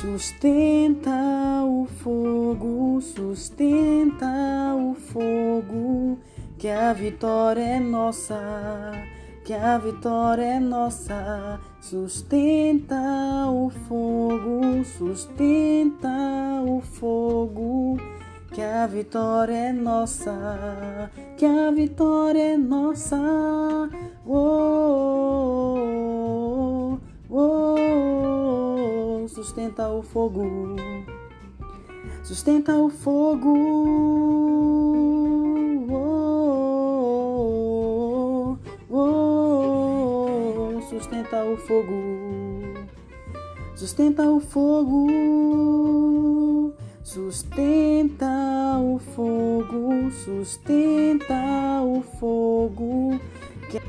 Sustenta o fogo, sustenta o fogo, que a vitória é nossa, que a vitória é nossa. Sustenta o fogo, sustenta o fogo, que a vitória é nossa, que a vitória é nossa. Sustenta o fogo, sustenta o fogo. Oh, oh, oh, sustenta o fogo, sustenta o fogo. Sustenta o fogo, sustenta o fogo. Que...